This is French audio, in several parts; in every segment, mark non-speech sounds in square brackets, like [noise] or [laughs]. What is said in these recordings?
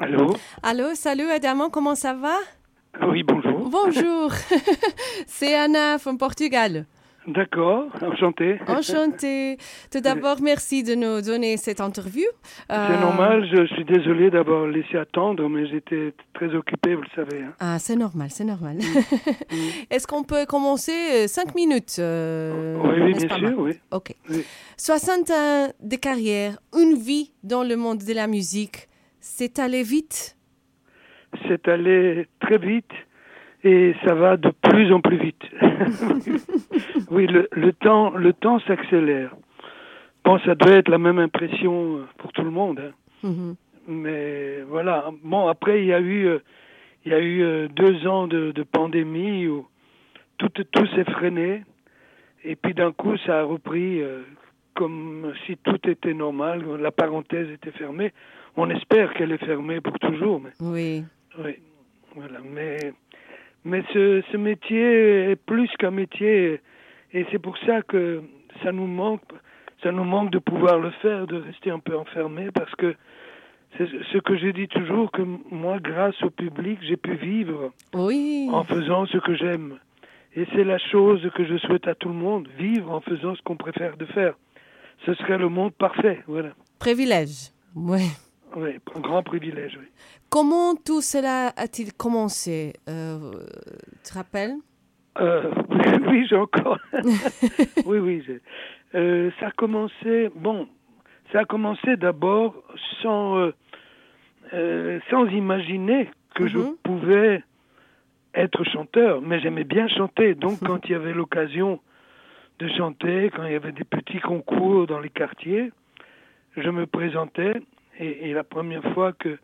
Allô Allô, salut Adamant, comment ça va? Oui, bonjour. Bonjour, [laughs] c'est Anna from Portugal. D'accord, enchanté. Enchantée. Tout d'abord, merci de nous donner cette interview. C'est Euh, normal, je suis désolé d'avoir laissé attendre, mais j'étais très occupé, vous le savez. hein. Ah, c'est normal, c'est normal. Mm. [laughs] Est-ce qu'on peut commencer euh, cinq minutes euh, oui, oui, bien sûr, oui. Ok. Oui. 60 ans de carrière, une vie dans le monde de la musique, c'est allé vite? C'est allé très vite et ça va de plus en plus vite. [laughs] oui, le, le temps, le temps s'accélère. Bon, ça doit être la même impression pour tout le monde. hein. Mhm. Mais voilà. Bon, après, il y a eu, euh, il y a eu euh, deux ans de, de pandémie où tout, tout s'est freiné. Et puis d'un coup, ça a repris euh, comme si tout était normal. La parenthèse était fermée. On espère qu'elle est fermée pour toujours. Mais, Oui. oui, voilà. Mais, mais ce, ce métier est plus qu'un métier. Et c'est pour ça que ça nous manque. Ça nous manque de pouvoir le faire, de rester un peu enfermé, parce que c'est ce que je dis toujours, que moi, grâce au public, j'ai pu vivre Oui. en faisant ce que j'aime. Et c'est la chose que je souhaite à tout le monde, vivre en faisant ce qu'on préfère de faire. Ce serait le monde parfait, voilà. Privilège. Oui. Oui, un grand privilège, oui. Comment tout cela a-t-il commencé euh, Tu te rappelles? Euh, [laughs] oui, j'ai encore. [laughs] oui, oui. Euh, ça a commencé. Bon, ça a commencé d'abord sans sans imaginer que je Mhm. pouvais être chanteur, mais j'aimais bien chanter. Donc, quand il y avait l'occasion de chanter, quand il y avait des petits concours dans les quartiers, je me présentais. Et, et la première fois que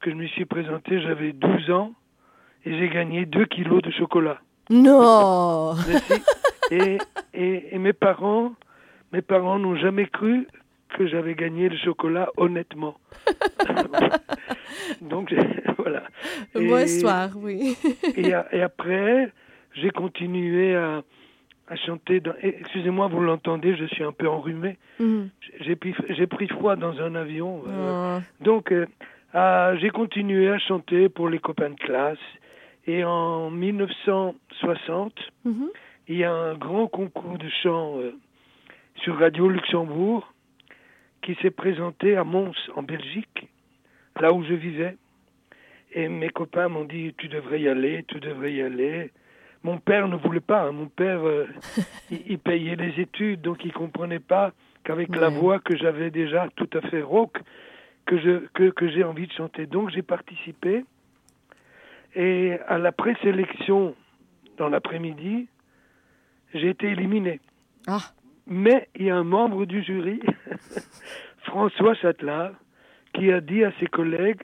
que je me suis présenté, j'avais 12 ans et j'ai gagné 2 kilos de chocolat. Non [laughs] et, et, et mes parents, mes parents n'ont jamais cru que j'avais gagné le chocolat honnêtement. [laughs] Donc [laughs] voilà. Bonne histoire, oui. Et, a- et après, j'ai continué à, à chanter. Dans... et Excusez-moi, vous l'entendez, je suis un peu enrhumé. Mhm. J'ai pris, froid dans un avion. euh, Oh. donc, euh, ah, j'ai continué à chanter pour les copains de classe. Et en 1960, Mhm. il y a un grand concours de chant euh, sur Radio Luxembourg qui s'est présenté à Mons, en Belgique, là où je vivais. Et mes copains m'ont dit Tu devrais y aller, tu devrais y aller. Mon père ne voulait pas. hein. Mon père, euh, [laughs] il, il payait les études, donc il comprenait pas qu'avec la voix que j'avais déjà tout à fait rauque, que je que, que j'ai envie de chanter. Donc j'ai participé. Et à la présélection dans l'après-midi, j'ai été éliminé. Ah, Mais il y a un membre du jury, [laughs] François Châtelard, qui a dit à ses collègues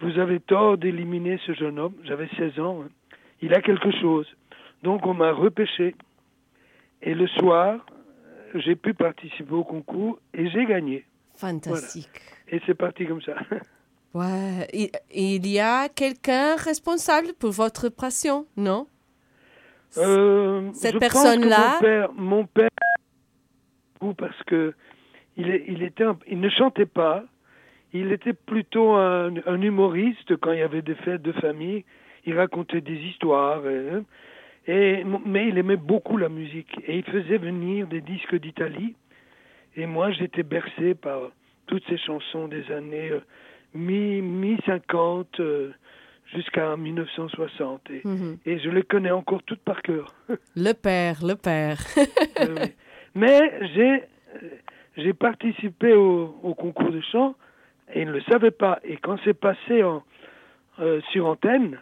Vous avez tort d'éliminer ce jeune homme. J'avais 16 ans. hein. Il a quelque chose. Donc on m'a repêché. Et le soir, j'ai pu participer au concours et j'ai gagné. fantastique. Et c'est parti comme ça. [laughs] Ouais. Il, il y a quelqu'un responsable pour votre passion, non? Euh, Cette personne-là- Mon père, mon père, ou parce que il, était, un- il ne chantait pas. Il était plutôt un, un humoriste quand il y avait des fêtes de famille. Il racontait des histoires. euh, et, mais il aimait beaucoup la musique et il faisait venir des disques d'Italie. Et moi, j'étais bercé par toutes ces chansons des années euh, mi mi 50 jusqu'à 1960. Et, Mhm. et je les connais encore toutes par cœur. [laughs] Le père, le père. Euh, oui. Mais j'ai euh, participé au, au concours de chant et il ne le savait pas. Et quand c'est passé en, euh, sur antenne,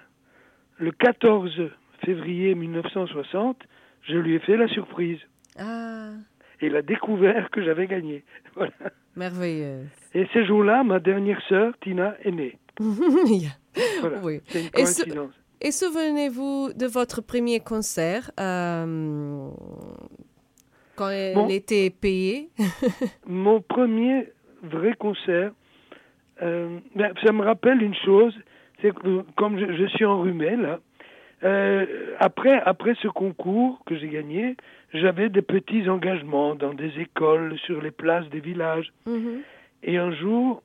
le 14 février 1960, je lui ai fait la surprise. ah, Et il a découvert que j'avais gagné. [laughs] Voilà. merveilleux. Et ces jours-là, ma dernière sœur, Tina, est née. [laughs] Voilà. Oui. C'est une Et coïncidence. Et souvenez-vous de votre premier concert euh, quand elle Bon. était payée? [laughs] Mon premier vrai concert, euh, ben, ça me rappelle une chose, c'est que comme je, je suis enrhumé là, euh, après, après ce concours que j'ai gagné, j'avais des petits engagements dans des écoles, sur les places des villages. Mhm. Et un jour,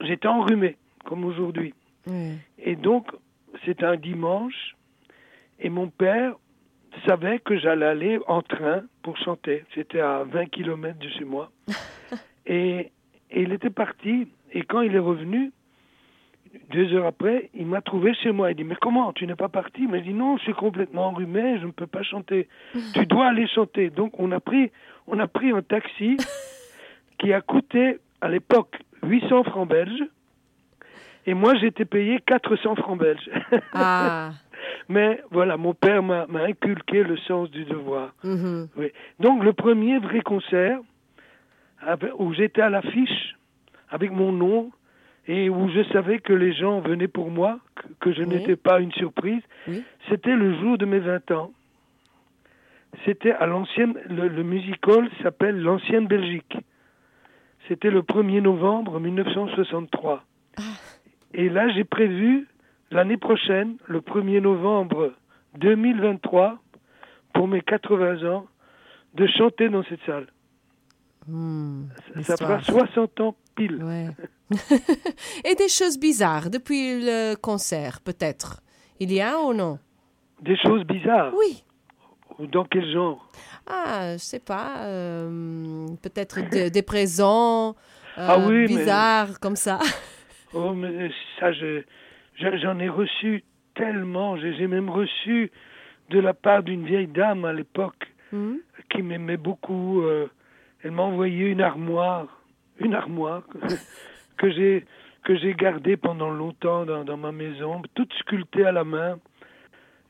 j'étais enrhumé. comme aujourd'hui. Et donc, c'était un dimanche, et mon père savait que j'allais aller en train pour chanter. C'était à 20 km de chez moi. [laughs] et, et il était parti, et quand il est revenu, deux heures après, il m'a trouvé chez moi. Il dit, mais comment, tu n'es pas parti? Il m'a dit, non, je suis complètement enrhumé, je ne peux pas chanter. [laughs] tu dois aller chanter. Donc, on a pris, on a pris un taxi [laughs] qui a coûté, à l'époque, 800 francs belges. Et moi, j'étais payé 400 francs belges. Ah. [laughs] Mais voilà, mon père m'a inculqué le sens du devoir. mhm. Oui. Donc le premier vrai concert avec- où j'étais à l'affiche avec mon nom et où je savais que les gens venaient pour moi, que, je Oui. n'étais pas une surprise, Oui. c'était le jour de mes 20 ans. C'était à l'ancienne, le, le musical s'appelle l'Ancienne Belgique. C'était le 1er novembre 1963. Et là, j'ai prévu l'année prochaine, le 1er novembre 2023, pour mes 80 ans, de chanter dans cette salle. Hmm, Ça fera l'histoire. 60 ans pile. Ouais. [laughs] Et des choses bizarres depuis le concert, peut-être. Il y a ou non? Des choses bizarres? Oui. Ou Dans quel genre? Ah, je sais pas. euh, peut-être de- des présents euh, [laughs] Ah oui, mais- bizarres comme ça. [laughs] Oh, mais ça, je- je- j'en ai reçu tellement. J'ai j'ai même reçu de la part d'une vieille dame à l'époque Hmm? qui m'aimait beaucoup. euh, elle m'a envoyé une armoire, une armoire [laughs] que, j'ai que j'ai gardée pendant longtemps dans, dans ma maison, toute sculptée à la main.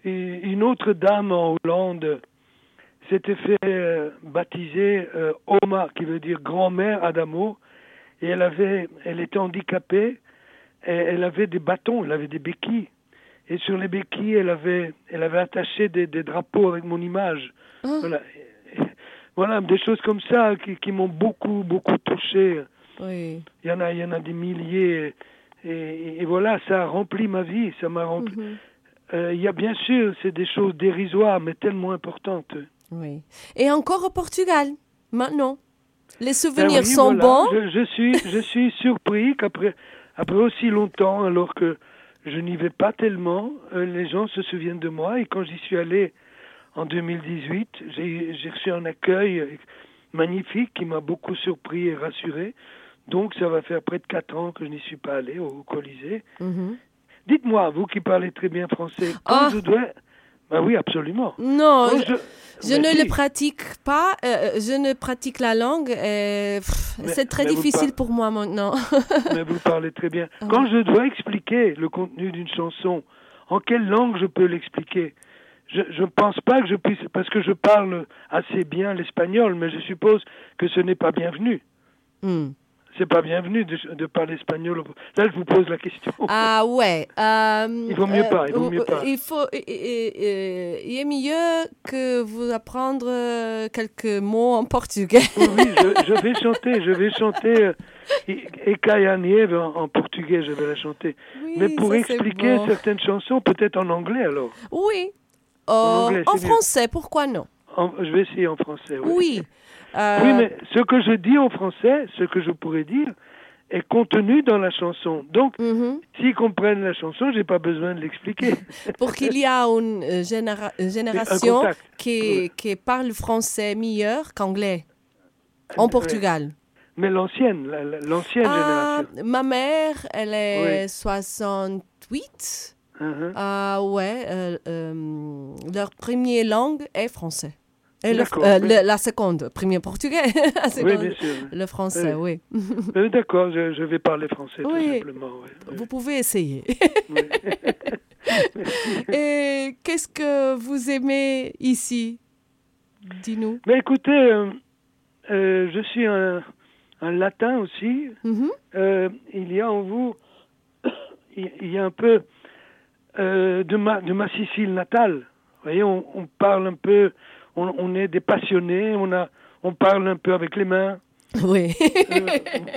Et une autre dame en Hollande s'était fait euh, baptiser euh, Oma, qui veut dire grand-mère Adamo, et elle avait, elle était handicapée, et elle avait des bâtons, elle avait des béquilles. Et sur les béquilles, elle avait, elle avait attaché des, des drapeaux avec mon image. Voilà. Voilà, des choses comme ça qui, qui m'ont beaucoup, beaucoup touché. Oui. Il y en a, il y en a des milliers. Et, et- et voilà, ça a rempli ma vie, ça m'a rempli. Mhm. Euh, il y a bien sûr, c'est des choses dérisoires, mais tellement importantes. Oui. Et encore au Portugal, maintenant. Les Ben souvenirs oui, sont voilà, bons. Je, je suis, [laughs] je suis surpris qu'après, après aussi longtemps, alors que je n'y vais pas tellement, euh, les gens se souviennent de moi. Et quand j'y suis allé en 2018, j'ai reçu un accueil euh, magnifique qui m'a beaucoup surpris et rassuré. Donc, ça va faire près de quatre ans que je n'y suis pas allé au Colisée. Mhm. Dites-moi, vous qui parlez très bien français, quand Ah. je dois... Ben oui, absolument. Non, Quand je, ne si. le pratique pas. euh, je ne pratique la langue. Mais- C'est très difficile par- pour moi maintenant. [laughs] Mais vous parlez très bien. Quand je dois expliquer le contenu d'une chanson, en quelle langue je peux l'expliquer? Je ne pense pas que je puisse, parce que je parle assez bien l'espagnol, mais je suppose que ce n'est pas bienvenu. Hmm. C'est pas bienvenu de, de parler espagnol. Là, je vous pose la question. Ah ouais. euh, Il vaut mieux euh, pas, il vaut mieux pas. Il faut, euh, il est mieux que vous apprendre euh, quelques mots en portugais. Oui, je, je vais chanter, je vais chanter euh, E- Eka e a Nieve en, portugais, je vais la chanter. Oui, mais pour ça, expliquer bon. certaines chansons, peut-être en anglais alors. Oui. En Euh, anglais, en c'est mieux. français, pourquoi non? En- je vais essayer en français. oui. Oui. Euh, Oui, mais ce que je dis en français, ce que je pourrais dire, est contenu dans la chanson. Donc, mhm. s'ils comprennent la chanson, j'ai pas besoin de l'expliquer. [laughs] Pour qu'il y a une euh, généra- génération qui, Oui. qui parle français meilleur qu'anglais en. Portugal. Mais l'ancienne, la- la- l'ancienne Ah, génération. ma mère, elle est Oui. 68. Mhm. Ah ouais, euh, euh, leur première langue est français. Et le- euh, oui. le- la seconde, premier portugais. [laughs] La Oui, seconde, bien sûr. le français, oui. [laughs] D'accord, je, je vais parler français tout simplement. Vous pouvez essayer. [laughs] Et qu'est-ce que vous aimez ici? Dis-nous. Mais écoutez, je suis un, un latin aussi. Mhm. Euh, il y a en vous, [coughs] il il y a un peu euh, de, ma, de ma Sicile natale. Vous voyez, on, on parle un peu, on, on est des passionnés, on, a, on parle un peu avec les mains. Oui. Euh,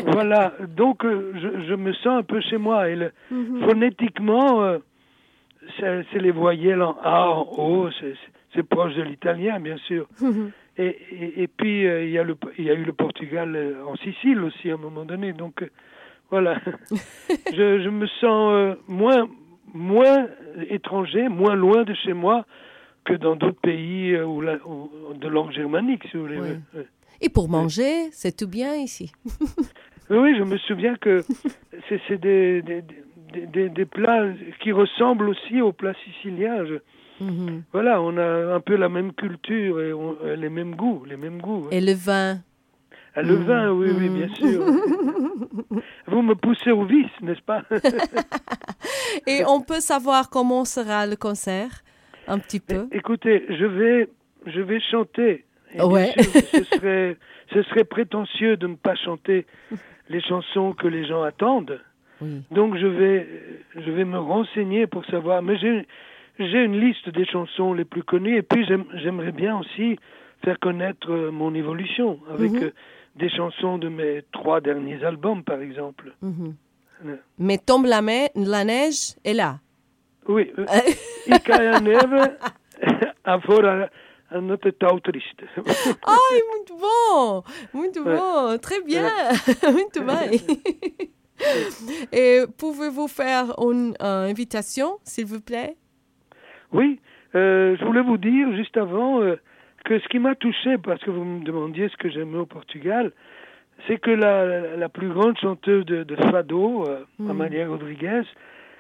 voilà, donc euh, je, je me sens un peu chez moi. Et le- Mhm. phonétiquement, euh, c'est les voyelles en A, en O, c'est- proche de l'italien, bien sûr. Mhm. Et, et, et puis, il y, a le- y a eu le Portugal en Sicile aussi à un moment donné. Donc, Voilà. [laughs] je, je, me sens euh, moins, moins étranger, moins loin de chez moi que dans d'autres pays euh, où la, de langue germanique, si vous voulez. Oui. Et pour manger, c'est tout bien ici. [laughs] oui, je me souviens que c'est des, des, des, des, plats qui ressemblent aussi aux plats siciliens. Je, Mhm. Voilà, on a un peu la même culture et on- euh, les mêmes goûts, les mêmes goûts. Et le vin. Ah, le vin, oui, oui, bien sûr. [laughs] Vous me poussez au vice, n'est-ce pas? [laughs] Et on peut savoir comment sera le concert Un petit peu? Écoutez, je vais, je vais chanter. Et bien Ouais. sûr, ce serait, ce serait prétentieux de ne pas chanter les chansons que les gens attendent. Oui. Donc je vais, je vais me renseigner pour savoir. Mais j'ai, j'ai une liste des chansons les plus connues et puis j'aime- j'aimerais bien aussi faire connaître euh, mon évolution avec Mhm. Euh, des chansons de mes trois derniers albums, par exemple. Mhm. Ouais. Mais tombe la, la neige est là. Oui, euh, I cai a neve [laughs] a fora a notte tão triste. [laughs] Ai, muito bom! Muito bom! Très bien! [laughs] muito bem! Et pouvez-vous faire une euh, invitation, s'il vous plaît? Oui, euh, je voulais vous dire juste avant euh, que ce qui m'a touché, parce que vous me demandiez ce que j'aimais au Portugal, c'est que la, plus grande chanteuse de, de fado, euh, Mm. Amalia Rodriguez,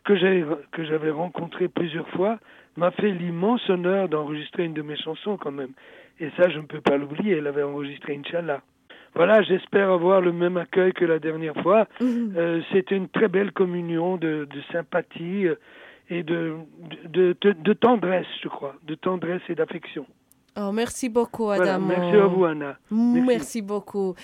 que j'avais rencontrée plusieurs fois, m'a fait l'immense honneur d'enregistrer une de mes chansons quand même. Et ça, je ne peux pas l'oublier. Elle avait enregistré Inch'Allah. Voilà, j'espère avoir le même accueil que la dernière fois. Mhm. Euh, C'était une très belle communion de, de sympathie euh, et de, de, de, de tendresse, je crois, de tendresse et d'affection. Oh, merci beaucoup, Voilà, Adamo. merci à vous, Anna. Merci. Merci. beaucoup.